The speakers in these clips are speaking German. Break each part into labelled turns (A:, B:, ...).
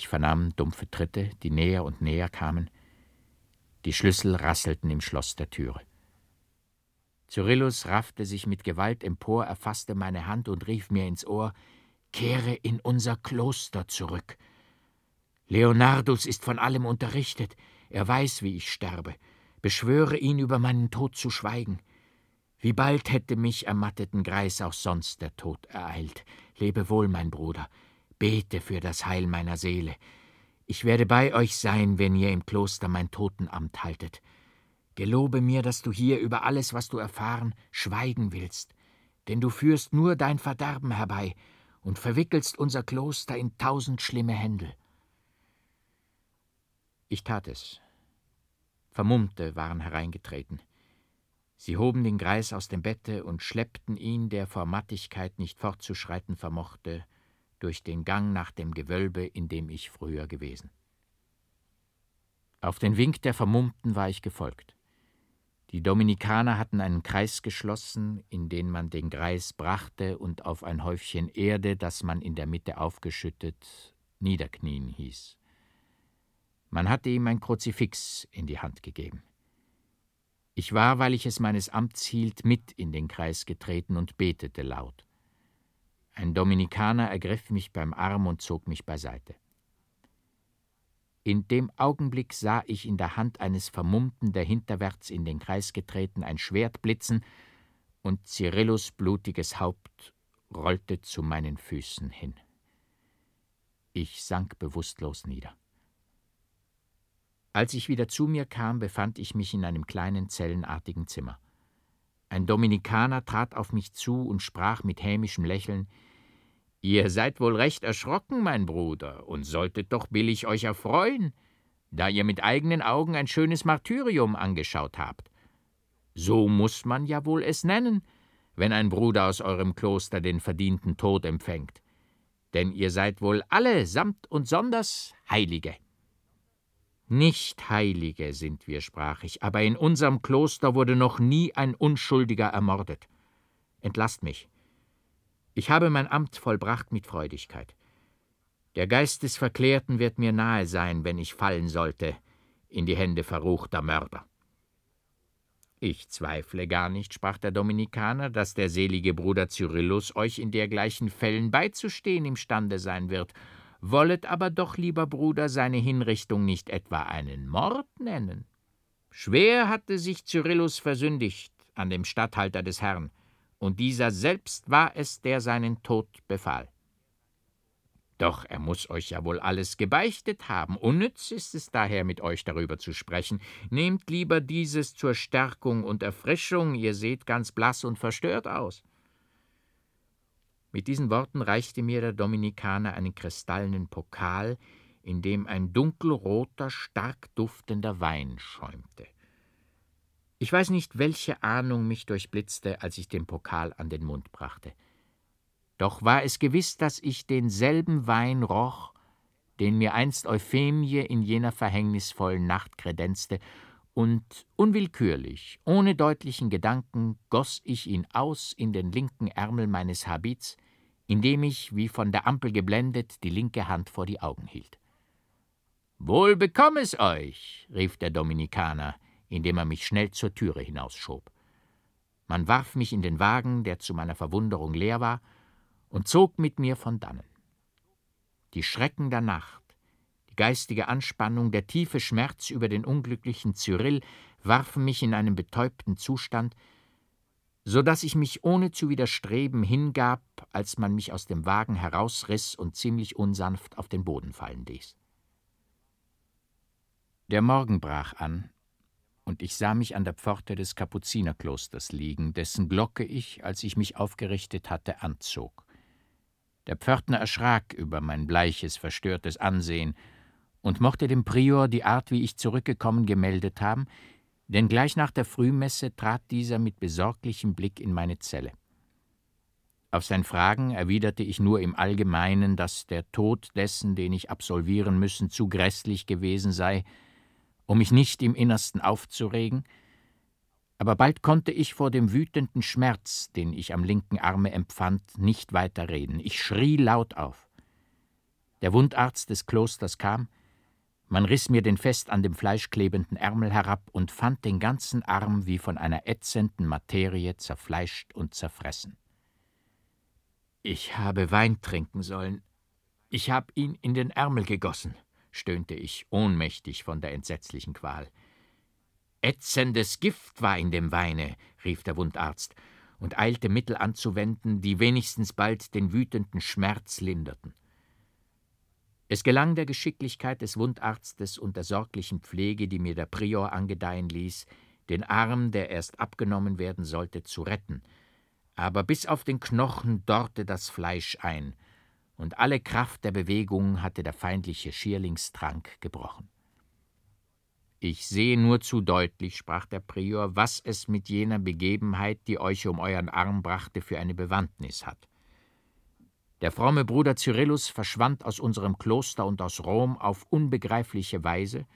A: Ich vernahm dumpfe Tritte, die näher und näher kamen. Die Schlüssel rasselten im Schloss der Türe. Cyrillus raffte sich mit Gewalt empor, erfasste meine Hand und rief mir ins Ohr: Kehre in unser Kloster zurück. Leonardus ist von allem unterrichtet. Er weiß, wie ich sterbe. Beschwöre ihn, über meinen Tod zu schweigen. Wie bald hätte mich ermatteten Greis auch sonst der Tod ereilt. Lebe wohl, mein Bruder. Bete für das Heil meiner Seele. Ich werde bei euch sein, wenn ihr im Kloster mein Totenamt haltet. Gelobe mir, dass du hier über alles, was du erfahren, schweigen willst, denn du führst nur dein Verderben herbei und verwickelst unser Kloster in tausend schlimme Händel. Ich tat es. Vermummte waren hereingetreten. Sie hoben den Greis aus dem Bette und schleppten ihn, der vor Mattigkeit nicht fortzuschreiten vermochte, durch den Gang nach dem Gewölbe, in dem ich früher gewesen. Auf den Wink der Vermummten war ich gefolgt. Die Dominikaner hatten einen Kreis geschlossen, in den man den Greis brachte und auf ein Häufchen Erde, das man in der Mitte aufgeschüttet, niederknien hieß. Man hatte ihm ein Kruzifix in die Hand gegeben. Ich war, weil ich es meines Amts hielt, mit in den Kreis getreten und betete laut. Ein Dominikaner ergriff mich beim Arm und zog mich beiseite. In dem Augenblick sah ich in der Hand eines Vermummten, der hinterwärts in den Kreis getreten, ein Schwert blitzen, und Cyrillus blutiges Haupt rollte zu meinen Füßen hin. Ich sank bewusstlos nieder. Als ich wieder zu mir kam, befand ich mich in einem kleinen zellenartigen Zimmer. Ein Dominikaner trat auf mich zu und sprach mit hämischem Lächeln Ihr seid wohl recht erschrocken, mein Bruder, und solltet doch billig euch erfreuen, da ihr mit eigenen Augen ein schönes Martyrium angeschaut habt. So muss man ja wohl es nennen, wenn ein Bruder aus eurem Kloster den verdienten Tod empfängt. Denn ihr seid wohl alle samt und sonders Heilige. Nicht Heilige sind wir, sprach ich, aber in unserem Kloster wurde noch nie ein Unschuldiger ermordet. Entlasst mich. Ich habe mein Amt vollbracht mit Freudigkeit. Der Geist des Verklärten wird mir nahe sein, wenn ich fallen sollte in die Hände verruchter Mörder. Ich zweifle gar nicht, sprach der Dominikaner, dass der selige Bruder Cyrillus euch in dergleichen Fällen beizustehen imstande sein wird wollet aber doch, lieber Bruder, seine Hinrichtung nicht etwa einen Mord nennen. Schwer hatte sich Cyrillus versündigt an dem Statthalter des Herrn, und dieser selbst war es, der seinen Tod befahl. Doch er muss euch ja wohl alles gebeichtet haben. Unnütz ist es daher, mit euch darüber zu sprechen. Nehmt lieber dieses zur Stärkung und Erfrischung, ihr seht ganz blass und verstört aus. Mit diesen Worten reichte mir der Dominikaner einen kristallenen Pokal, in dem ein dunkelroter, stark duftender Wein schäumte. Ich weiß nicht, welche Ahnung mich durchblitzte, als ich den Pokal an den Mund brachte. Doch war es gewiss, dass ich denselben Wein roch, den mir einst Euphemie in jener verhängnisvollen Nacht kredenzte, und unwillkürlich, ohne deutlichen Gedanken, goss ich ihn aus in den linken Ärmel meines Habits, indem ich, wie von der Ampel geblendet, die linke Hand vor die Augen hielt. Wohl bekomm es euch, rief der Dominikaner, indem er mich schnell zur Türe hinausschob. Man warf mich in den Wagen, der zu meiner Verwunderung leer war, und zog mit mir von dannen. Die Schrecken der Nacht, die geistige Anspannung, der tiefe Schmerz über den unglücklichen Cyrill warfen mich in einen betäubten Zustand, so dass ich mich ohne zu widerstreben hingab, als man mich aus dem Wagen herausriß und ziemlich unsanft auf den Boden fallen ließ. Der Morgen brach an, und ich sah mich an der Pforte des Kapuzinerklosters liegen, dessen Glocke ich, als ich mich aufgerichtet hatte, anzog. Der Pförtner erschrak über mein bleiches, verstörtes Ansehen und mochte dem Prior die Art, wie ich zurückgekommen, gemeldet haben, denn gleich nach der Frühmesse trat dieser mit besorglichem Blick in meine Zelle. Auf sein Fragen erwiderte ich nur im Allgemeinen, dass der Tod dessen, den ich absolvieren müssen, zu grässlich gewesen sei, um mich nicht im Innersten aufzuregen, aber bald konnte ich vor dem wütenden Schmerz, den ich am linken Arme empfand, nicht weiter reden. Ich schrie laut auf. Der Wundarzt des Klosters kam, man riss mir den fest an dem Fleisch klebenden Ärmel herab und fand den ganzen Arm wie von einer ätzenden Materie zerfleischt und zerfressen. Ich habe Wein trinken sollen. Ich hab ihn in den Ärmel gegossen, stöhnte ich, ohnmächtig von der entsetzlichen Qual. Ätzendes Gift war in dem Weine, rief der Wundarzt und eilte Mittel anzuwenden, die wenigstens bald den wütenden Schmerz linderten. Es gelang der Geschicklichkeit des Wundarztes und der sorglichen Pflege, die mir der Prior angedeihen ließ, den Arm, der erst abgenommen werden sollte, zu retten, aber bis auf den Knochen dorrte das Fleisch ein, und alle Kraft der Bewegung hatte der feindliche Schierlingstrank gebrochen. Ich sehe nur zu deutlich, sprach der Prior, was es mit jener Begebenheit, die euch um euren Arm brachte, für eine Bewandtnis hat. Der fromme Bruder Cyrillus verschwand aus unserem Kloster und aus Rom auf unbegreifliche Weise,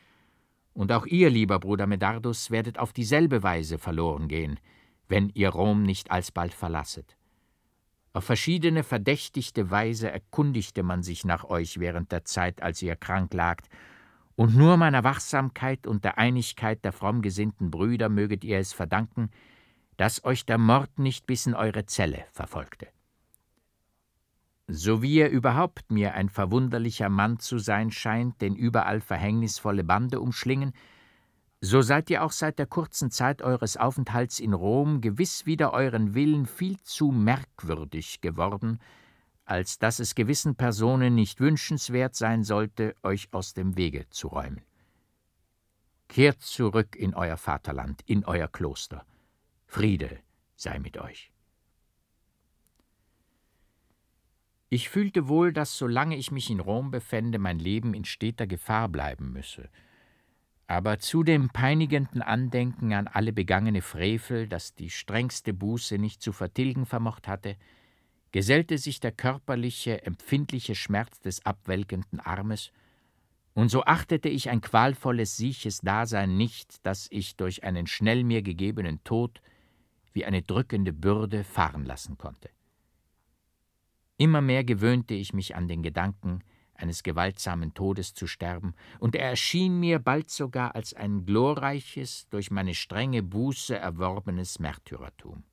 A: und auch ihr, lieber Bruder Medardus, werdet auf dieselbe Weise verloren gehen, wenn ihr Rom nicht alsbald verlasset. Auf verschiedene verdächtigte Weise erkundigte man sich nach euch während der Zeit, als ihr krank lagt, und nur meiner Wachsamkeit und der Einigkeit der frommgesinnten Brüder möget ihr es verdanken, dass euch der Mord nicht bis in eure Zelle verfolgte. So wie ihr überhaupt mir ein verwunderlicher Mann zu sein scheint, den überall verhängnisvolle Bande umschlingen, so seid ihr auch seit der kurzen Zeit eures Aufenthalts in Rom gewiss wider euren Willen viel zu merkwürdig geworden, als dass es gewissen Personen nicht wünschenswert sein sollte, euch aus dem Wege zu räumen. Kehrt zurück in euer Vaterland, in euer Kloster. Friede sei mit euch. Ich fühlte wohl, dass solange ich mich in Rom befände, mein Leben in steter Gefahr bleiben müsse. Aber zu dem peinigenden Andenken an alle begangene Frevel, das die strengste Buße nicht zu vertilgen vermocht hatte, gesellte sich der körperliche, empfindliche Schmerz des abwelkenden Armes, und so achtete ich ein qualvolles sieches Dasein nicht, das ich durch einen schnell mir gegebenen Tod wie eine drückende Bürde fahren lassen konnte. Immer mehr gewöhnte ich mich an den Gedanken, eines gewaltsamen Todes zu sterben, und er erschien mir bald sogar als ein glorreiches, durch meine strenge Buße erworbenes Märtyrertum.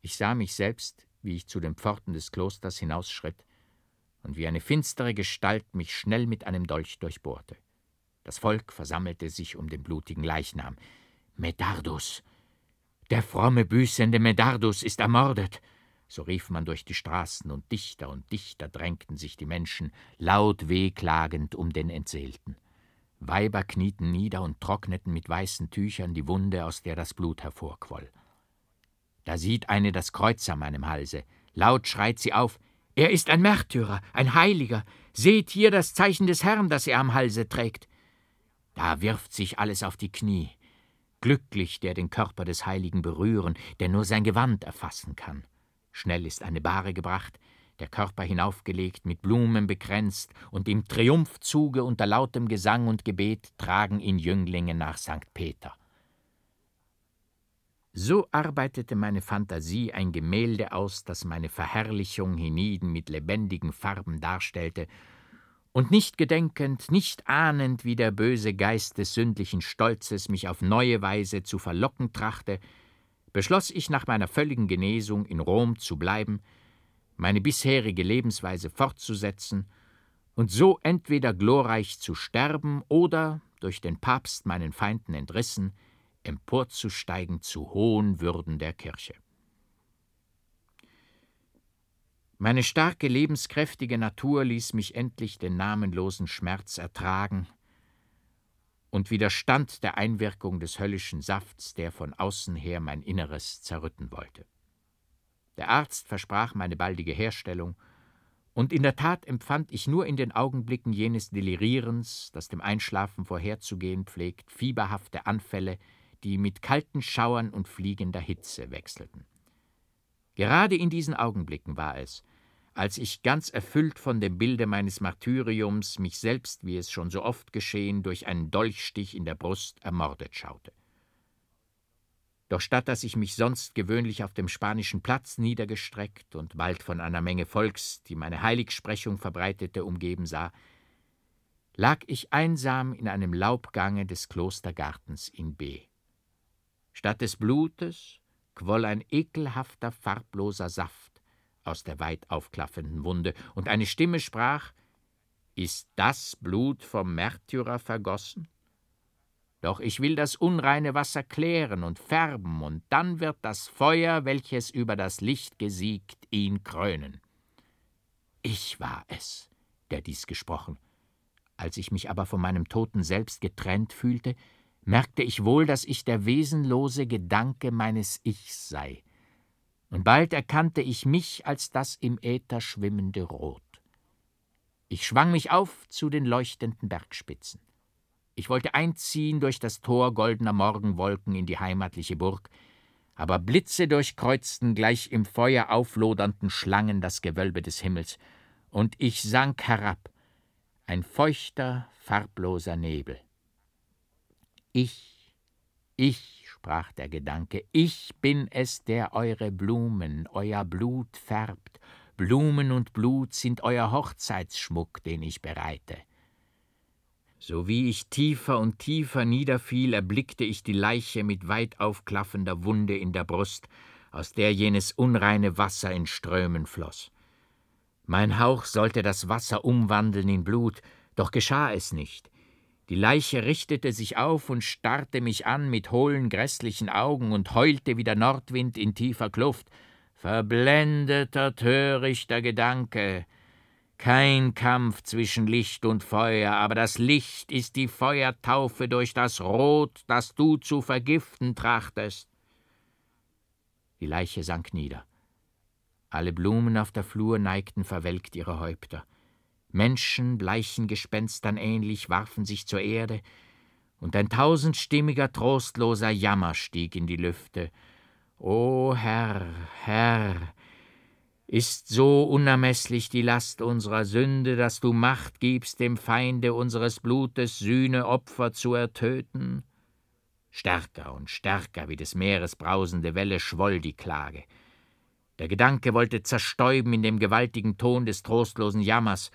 A: Ich sah mich selbst, wie ich zu den Pforten des Klosters hinausschritt, und wie eine finstere Gestalt mich schnell mit einem Dolch durchbohrte. Das Volk versammelte sich um den blutigen Leichnam. Medardus! Der fromme, büßende Medardus ist ermordet! So rief man durch die Straßen, und dichter und dichter drängten sich die Menschen, laut wehklagend um den Entseelten. Weiber knieten nieder und trockneten mit weißen Tüchern die Wunde, aus der das Blut hervorquoll. Da sieht eine das Kreuz an meinem Halse. Laut schreit sie auf: Er ist ein Märtyrer, ein Heiliger. Seht hier das Zeichen des Herrn, das er am Halse trägt. Da wirft sich alles auf die Knie. Glücklich, der den Körper des Heiligen berühren, der nur sein Gewand erfassen kann. Schnell ist eine Bahre gebracht, der Körper hinaufgelegt, mit Blumen bekränzt, und im Triumphzuge unter lautem Gesang und Gebet tragen ihn Jünglinge nach St. Peter. So arbeitete meine Fantasie ein Gemälde aus, das meine Verherrlichung hienieden mit lebendigen Farben darstellte, und nicht gedenkend, nicht ahnend, wie der böse Geist des sündlichen Stolzes mich auf neue Weise zu verlocken trachte, beschloss ich nach meiner völligen Genesung in Rom zu bleiben, meine bisherige Lebensweise fortzusetzen und so entweder glorreich zu sterben oder, durch den Papst meinen Feinden entrissen, emporzusteigen zu hohen Würden der Kirche. Meine starke, lebenskräftige Natur ließ mich endlich den namenlosen Schmerz ertragen und widerstand der Einwirkung des höllischen Safts, der von außen her mein Inneres zerrütten wollte. Der Arzt versprach meine baldige Herstellung, und in der Tat empfand ich nur in den Augenblicken jenes Delirierens, das dem Einschlafen vorherzugehen pflegt, fieberhafte Anfälle, die mit kalten Schauern und fliegender Hitze wechselten. Gerade in diesen Augenblicken war es, als ich ganz erfüllt von dem Bilde meines Martyriums mich selbst, wie es schon so oft geschehen, durch einen Dolchstich in der Brust ermordet schaute. Doch statt dass ich mich sonst gewöhnlich auf dem spanischen Platz niedergestreckt und bald von einer Menge Volks, die meine Heiligsprechung verbreitete, umgeben sah, lag ich einsam in einem Laubgange des Klostergartens in B. Statt des Blutes quoll ein ekelhafter, farbloser Saft aus der weit aufklaffenden Wunde, und eine Stimme sprach Ist das Blut vom Märtyrer vergossen? Doch ich will das unreine Wasser klären und färben, und dann wird das Feuer, welches über das Licht gesiegt, ihn krönen. Ich war es, der dies gesprochen. Als ich mich aber von meinem Toten selbst getrennt fühlte, merkte ich wohl, dass ich der wesenlose Gedanke meines Ichs sei. Und bald erkannte ich mich als das im Äther schwimmende Rot. Ich schwang mich auf zu den leuchtenden Bergspitzen. Ich wollte einziehen durch das Tor goldener Morgenwolken in die heimatliche Burg, aber Blitze durchkreuzten gleich im Feuer auflodernden Schlangen das Gewölbe des Himmels, und ich sank herab, ein feuchter, farbloser Nebel. Ich, ich, sprach der Gedanke, ich bin es, der eure Blumen, euer Blut färbt, Blumen und Blut sind euer Hochzeitsschmuck, den ich bereite. So wie ich tiefer und tiefer niederfiel, erblickte ich die Leiche mit weit aufklaffender Wunde in der Brust, aus der jenes unreine Wasser in Strömen floß. Mein Hauch sollte das Wasser umwandeln in Blut, doch geschah es nicht. Die Leiche richtete sich auf und starrte mich an mit hohlen, grässlichen Augen und heulte wie der Nordwind in tiefer Kluft. Verblendeter, törichter Gedanke, kein Kampf zwischen Licht und Feuer, aber das Licht ist die Feuertaufe durch das Rot, das du zu vergiften trachtest. Die Leiche sank nieder. Alle Blumen auf der Flur neigten verwelkt ihre Häupter. Menschen, bleichen Gespenstern ähnlich, warfen sich zur Erde, und ein tausendstimmiger, trostloser Jammer stieg in die Lüfte. O Herr, Herr, ist so unermeßlich die Last unserer Sünde, dass du Macht gibst, dem Feinde unseres Blutes Sühneopfer zu ertöten? Stärker und stärker wie des Meeres brausende Welle schwoll die Klage. Der Gedanke wollte zerstäuben in dem gewaltigen Ton des trostlosen Jammers.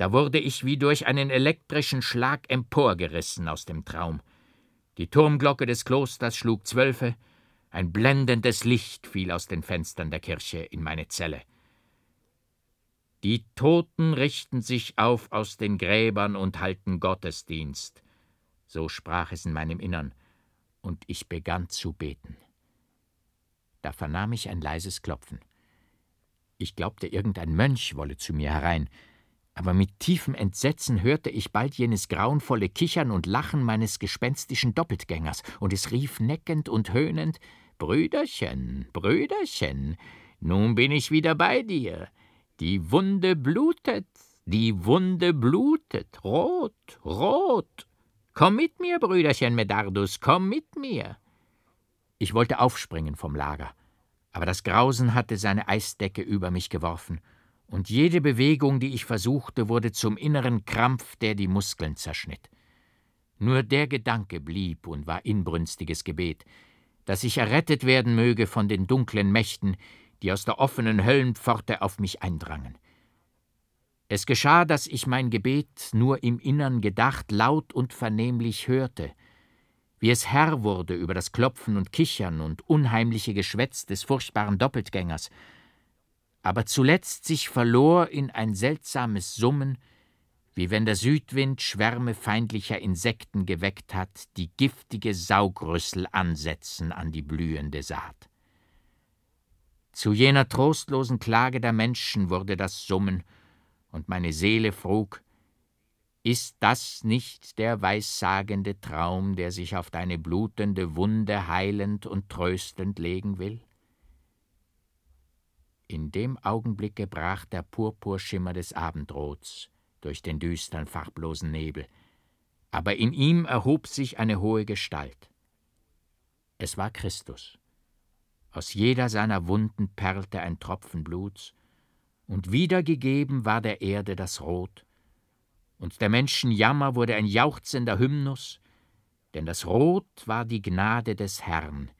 A: Da wurde ich wie durch einen elektrischen Schlag emporgerissen aus dem Traum. Die Turmglocke des Klosters schlug Zwölfe, ein blendendes Licht fiel aus den Fenstern der Kirche in meine Zelle. Die Toten richten sich auf aus den Gräbern und halten Gottesdienst. So sprach es in meinem Innern, und ich begann zu beten. Da vernahm ich ein leises Klopfen. Ich glaubte, irgendein Mönch wolle zu mir herein, aber mit tiefem Entsetzen hörte ich bald jenes grauenvolle Kichern und Lachen meines gespenstischen Doppeltgängers, und es rief neckend und höhnend Brüderchen, Brüderchen, nun bin ich wieder bei dir. Die Wunde blutet, die Wunde blutet, rot, rot. Komm mit mir, Brüderchen Medardus, komm mit mir. Ich wollte aufspringen vom Lager, aber das Grausen hatte seine Eisdecke über mich geworfen, und jede Bewegung, die ich versuchte, wurde zum inneren Krampf, der die Muskeln zerschnitt. Nur der Gedanke blieb und war inbrünstiges Gebet, dass ich errettet werden möge von den dunklen Mächten, die aus der offenen Höllenpforte auf mich eindrangen. Es geschah, dass ich mein Gebet nur im Innern gedacht, laut und vernehmlich hörte, wie es Herr wurde über das Klopfen und Kichern und unheimliche Geschwätz des furchtbaren Doppeltgängers, aber zuletzt sich verlor in ein seltsames Summen, wie wenn der Südwind Schwärme feindlicher Insekten geweckt hat, die giftige Saugrüssel ansetzen an die blühende Saat. Zu jener trostlosen Klage der Menschen wurde das Summen, und meine Seele frug, ist das nicht der weissagende Traum, der sich auf deine blutende Wunde heilend und tröstend legen will? In dem Augenblicke brach der Purpurschimmer des Abendrots durch den düstern, farblosen Nebel, aber in ihm erhob sich eine hohe Gestalt. Es war Christus. Aus jeder seiner Wunden perlte ein Tropfen Bluts, und wiedergegeben war der Erde das Rot, und der Menschen Jammer wurde ein jauchzender Hymnus, denn das Rot war die Gnade des Herrn,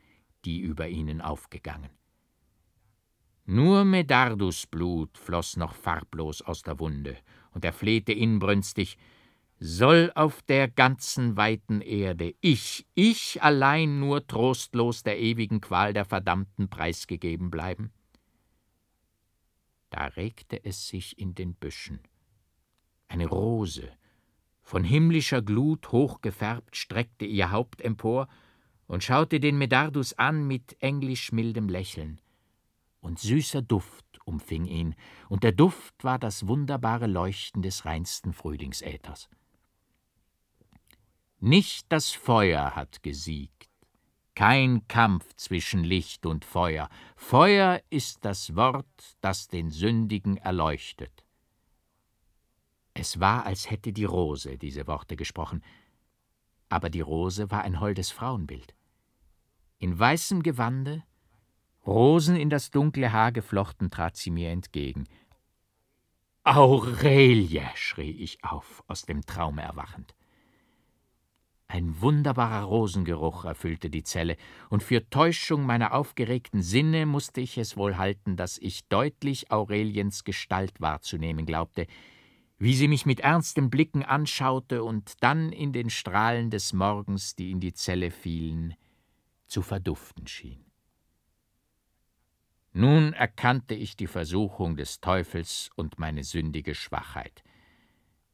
A: die über ihnen aufgegangen. Nur Medardus Blut floß noch farblos aus der Wunde, und er flehte inbrünstig, soll auf der ganzen weiten Erde ich, ich allein nur trostlos der ewigen Qual der Verdammten preisgegeben bleiben? Da regte es sich in den Büschen. Eine Rose, von himmlischer Glut hochgefärbt, streckte ihr Haupt empor und schaute den Medardus an mit englisch mildem Lächeln und süßer Duft umfing ihn, und der Duft war das wunderbare Leuchten des reinsten Frühlingsäthers. Nicht das Feuer hat gesiegt, kein Kampf zwischen Licht und Feuer. Feuer ist das Wort, das den Sündigen erleuchtet. Es war, als hätte die Rose diese Worte gesprochen, aber die Rose war ein holdes Frauenbild. In weißem Gewande, Rosen in das dunkle Haar geflochten, trat sie mir entgegen. Aurelie, schrie ich auf, aus dem Traume erwachend. Ein wunderbarer Rosengeruch erfüllte die Zelle, und für Täuschung meiner aufgeregten Sinne musste ich es wohl halten, dass ich deutlich Aureliens Gestalt wahrzunehmen glaubte, wie sie mich mit ernsten Blicken anschaute und dann in den Strahlen des Morgens, die in die Zelle fielen, zu verduften schien. Nun erkannte ich die Versuchung des Teufels und meine sündige Schwachheit.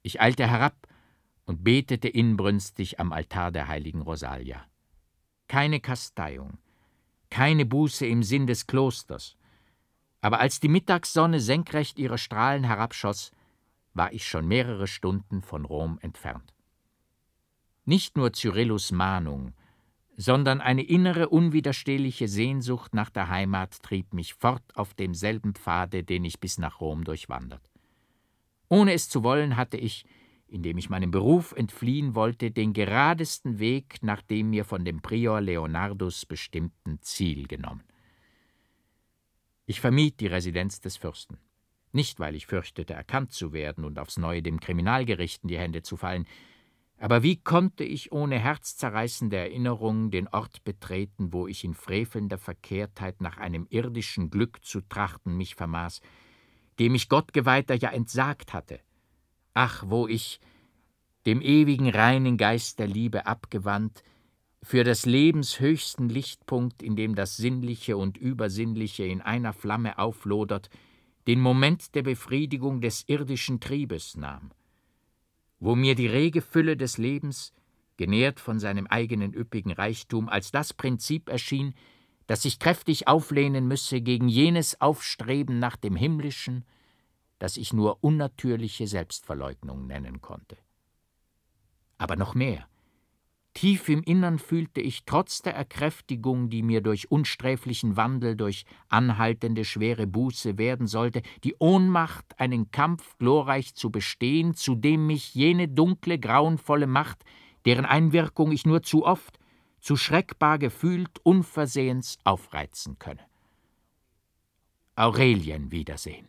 A: Ich eilte herab und betete inbrünstig am Altar der heiligen Rosalia. Keine Kasteiung, keine Buße im Sinn des Klosters, aber als die Mittagssonne senkrecht ihre Strahlen herabschoss, war ich schon mehrere Stunden von Rom entfernt. Nicht nur Cyrillus Mahnung, sondern eine innere, unwiderstehliche Sehnsucht nach der Heimat trieb mich fort auf demselben Pfade, den ich bis nach Rom durchwandert. Ohne es zu wollen, hatte ich, indem ich meinem Beruf entfliehen wollte, den geradesten Weg nach dem mir von dem Prior Leonardus bestimmten Ziel genommen. Ich vermied die Residenz des Fürsten. Nicht, weil ich fürchtete, erkannt zu werden und aufs neue dem Kriminalgericht in die Hände zu fallen, aber wie konnte ich ohne herzzerreißende Erinnerung den Ort betreten, wo ich in frevelnder Verkehrtheit nach einem irdischen Glück zu trachten mich vermaß, dem ich Gottgeweihter ja entsagt hatte? Ach, wo ich, dem ewigen reinen Geist der Liebe abgewandt, für des Lebens höchsten Lichtpunkt, in dem das Sinnliche und Übersinnliche in einer Flamme auflodert, den Moment der Befriedigung des irdischen Triebes nahm wo mir die rege Fülle des Lebens, genährt von seinem eigenen üppigen Reichtum, als das Prinzip erschien, das sich kräftig auflehnen müsse gegen jenes Aufstreben nach dem Himmlischen, das ich nur unnatürliche Selbstverleugnung nennen konnte. Aber noch mehr, Tief im Innern fühlte ich trotz der Erkräftigung, die mir durch unsträflichen Wandel, durch anhaltende schwere Buße werden sollte, die Ohnmacht, einen Kampf glorreich zu bestehen, zu dem mich jene dunkle, grauenvolle Macht, deren Einwirkung ich nur zu oft, zu schreckbar gefühlt, unversehens aufreizen könne. Aurelien wiedersehen,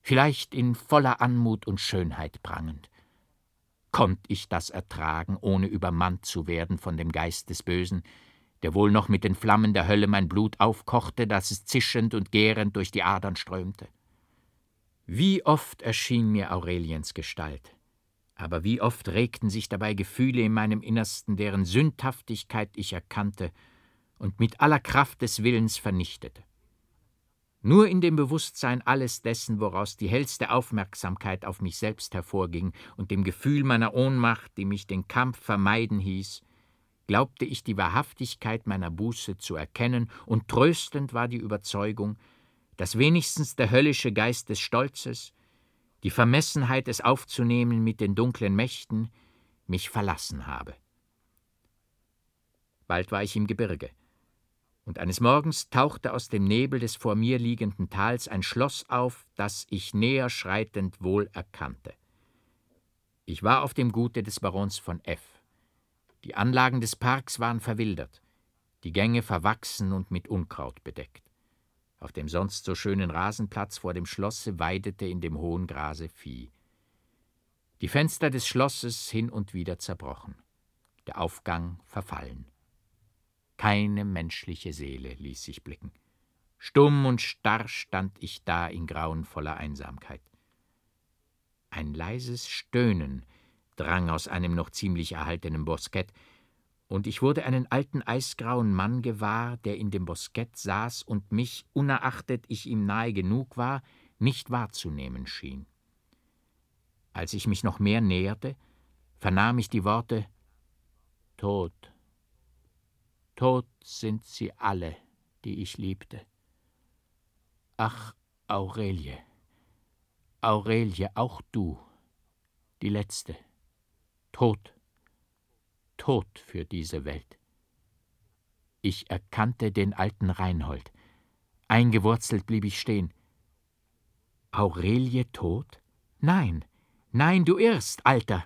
A: vielleicht in voller Anmut und Schönheit prangend Konnt ich das ertragen, ohne übermannt zu werden von dem Geist des Bösen, der wohl noch mit den Flammen der Hölle mein Blut aufkochte, dass es zischend und gärend durch die Adern strömte? Wie oft erschien mir Aureliens Gestalt, aber wie oft regten sich dabei Gefühle in meinem Innersten, deren Sündhaftigkeit ich erkannte und mit aller Kraft des Willens vernichtete. Nur in dem Bewusstsein alles dessen, woraus die hellste Aufmerksamkeit auf mich selbst hervorging, und dem Gefühl meiner Ohnmacht, die mich den Kampf vermeiden hieß, glaubte ich die Wahrhaftigkeit meiner Buße zu erkennen, und tröstend war die Überzeugung, dass wenigstens der höllische Geist des Stolzes, die Vermessenheit, es aufzunehmen mit den dunklen Mächten, mich verlassen habe. Bald war ich im Gebirge und eines Morgens tauchte aus dem Nebel des vor mir liegenden Tals ein Schloss auf, das ich näher schreitend wohl erkannte. Ich war auf dem Gute des Barons von F. Die Anlagen des Parks waren verwildert, die Gänge verwachsen und mit Unkraut bedeckt. Auf dem sonst so schönen Rasenplatz vor dem Schlosse weidete in dem hohen Grase Vieh. Die Fenster des Schlosses hin und wieder zerbrochen, der Aufgang verfallen. Keine menschliche Seele ließ sich blicken. Stumm und starr stand ich da in grauenvoller Einsamkeit. Ein leises Stöhnen drang aus einem noch ziemlich erhaltenen Boskett, und ich wurde einen alten eisgrauen Mann gewahr, der in dem Boskett saß und mich, unerachtet ich ihm nahe genug war, nicht wahrzunehmen schien. Als ich mich noch mehr näherte, vernahm ich die Worte Tod. Tot sind sie alle, die ich liebte. Ach, Aurelie, Aurelie, auch du, die letzte, tot tot für diese Welt. Ich erkannte den alten Reinhold. Eingewurzelt blieb ich stehen. Aurelie tot? Nein, nein, du irrst, Alter.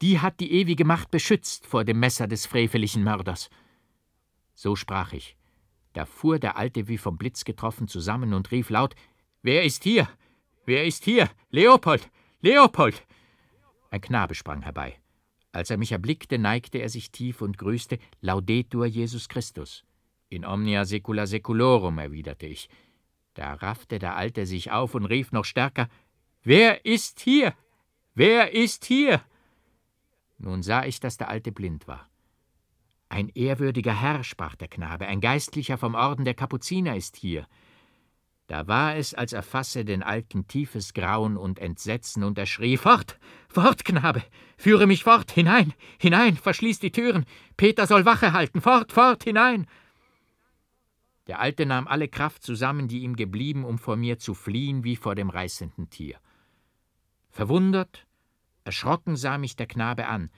A: Die hat die ewige Macht beschützt vor dem Messer des freveligen Mörders. So sprach ich. Da fuhr der Alte wie vom Blitz getroffen zusammen und rief laut: Wer ist hier? Wer ist hier? Leopold! Leopold! Ein Knabe sprang herbei. Als er mich erblickte, neigte er sich tief und grüßte Laudetur Jesus Christus. In omnia secula seculorum, erwiderte ich. Da raffte der Alte sich auf und rief noch stärker Wer ist hier? Wer ist hier? Nun sah ich, dass der Alte blind war. Ein ehrwürdiger Herr, sprach der Knabe, ein Geistlicher vom Orden der Kapuziner ist hier. Da war es, als erfasse den Alten tiefes Grauen und Entsetzen, und er schrie Fort, fort, Knabe, führe mich fort, hinein, hinein, verschließ die Türen, Peter soll Wache halten, fort, fort, hinein. Der Alte nahm alle Kraft zusammen, die ihm geblieben, um vor mir zu fliehen wie vor dem reißenden Tier. Verwundert, erschrocken sah mich der Knabe an,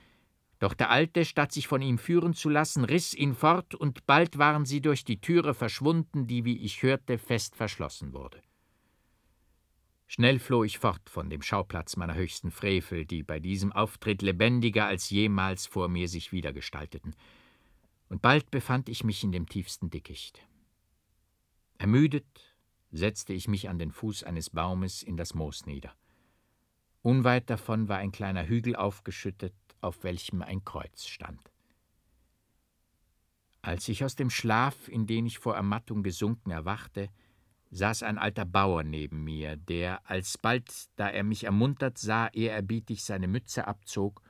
A: doch der Alte, statt sich von ihm führen zu lassen, riss ihn fort, und bald waren sie durch die Türe verschwunden, die, wie ich hörte, fest verschlossen wurde. Schnell floh ich fort von dem Schauplatz meiner höchsten Frevel, die bei diesem Auftritt lebendiger als jemals vor mir sich wiedergestalteten, und bald befand ich mich in dem tiefsten Dickicht. Ermüdet setzte ich mich an den Fuß eines Baumes in das Moos nieder. Unweit davon war ein kleiner Hügel aufgeschüttet, auf welchem ein Kreuz stand. Als ich aus dem Schlaf, in den ich vor Ermattung gesunken, erwachte, saß ein alter Bauer neben mir, der, alsbald, da er mich ermuntert sah, ehrerbietig seine Mütze abzog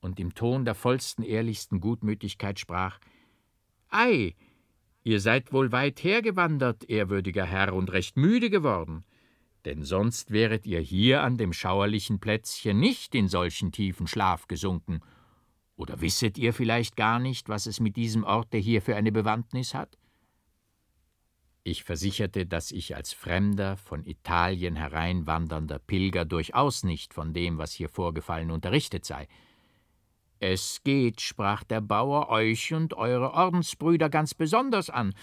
A: und im Ton der vollsten, ehrlichsten Gutmütigkeit sprach: Ei, ihr seid wohl weit hergewandert, ehrwürdiger Herr, und recht müde geworden denn sonst wäret ihr hier an dem schauerlichen Plätzchen nicht in solchen tiefen Schlaf gesunken. Oder wisset ihr vielleicht gar nicht, was es mit diesem Orte hier für eine Bewandtnis hat? Ich versicherte, dass ich als fremder, von Italien hereinwandernder Pilger durchaus nicht von dem, was hier vorgefallen, unterrichtet sei. Es geht, sprach der Bauer, euch und eure Ordensbrüder ganz besonders an,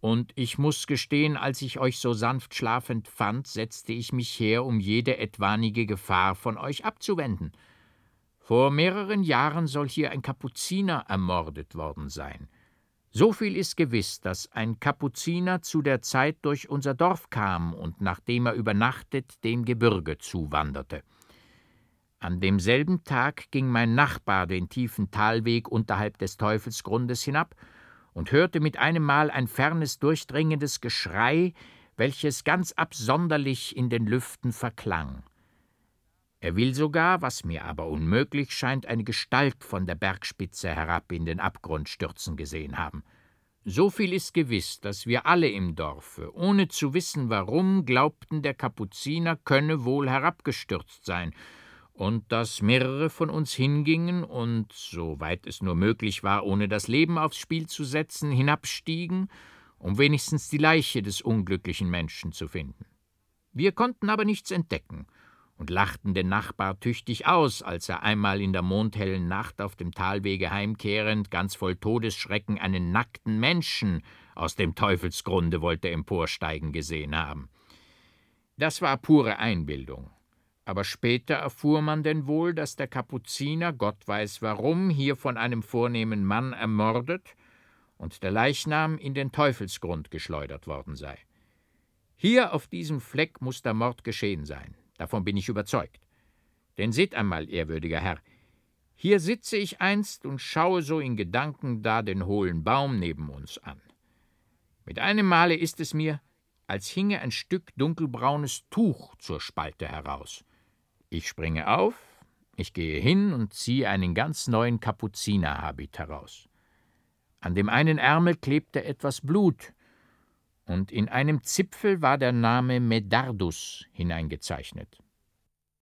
A: und ich muss gestehen, als ich euch so sanft schlafend fand, setzte ich mich her, um jede etwanige Gefahr von euch abzuwenden. Vor mehreren Jahren soll hier ein Kapuziner ermordet worden sein. So viel ist gewiss, dass ein Kapuziner zu der Zeit durch unser Dorf kam und nachdem er übernachtet dem Gebirge zuwanderte. An demselben Tag ging mein Nachbar den tiefen Talweg unterhalb des Teufelsgrundes hinab und hörte mit einem Mal ein fernes, durchdringendes Geschrei, welches ganz absonderlich in den Lüften verklang. Er will sogar, was mir aber unmöglich scheint, eine Gestalt von der Bergspitze herab in den Abgrund stürzen gesehen haben. So viel ist gewiss, dass wir alle im Dorfe, ohne zu wissen warum, glaubten, der Kapuziner könne wohl herabgestürzt sein, und dass mehrere von uns hingingen und, soweit es nur möglich war, ohne das Leben aufs Spiel zu setzen, hinabstiegen, um wenigstens die Leiche des unglücklichen Menschen zu finden. Wir konnten aber nichts entdecken und lachten den Nachbar tüchtig aus, als er einmal in der mondhellen Nacht auf dem Talwege heimkehrend, ganz voll Todesschrecken, einen nackten Menschen aus dem Teufelsgrunde wollte emporsteigen gesehen haben. Das war pure Einbildung aber später erfuhr man denn wohl, dass der Kapuziner, Gott weiß warum, hier von einem vornehmen Mann ermordet und der Leichnam in den Teufelsgrund geschleudert worden sei. Hier auf diesem Fleck muss der Mord geschehen sein, davon bin ich überzeugt. Denn seht einmal, ehrwürdiger Herr, Hier sitze ich einst und schaue so in Gedanken da den hohlen Baum neben uns an. Mit einem Male ist es mir, als hinge ein Stück dunkelbraunes Tuch zur Spalte heraus. Ich springe auf, ich gehe hin und ziehe einen ganz neuen Kapuzinerhabit heraus. An dem einen Ärmel klebte etwas Blut, und in einem Zipfel war der Name Medardus hineingezeichnet.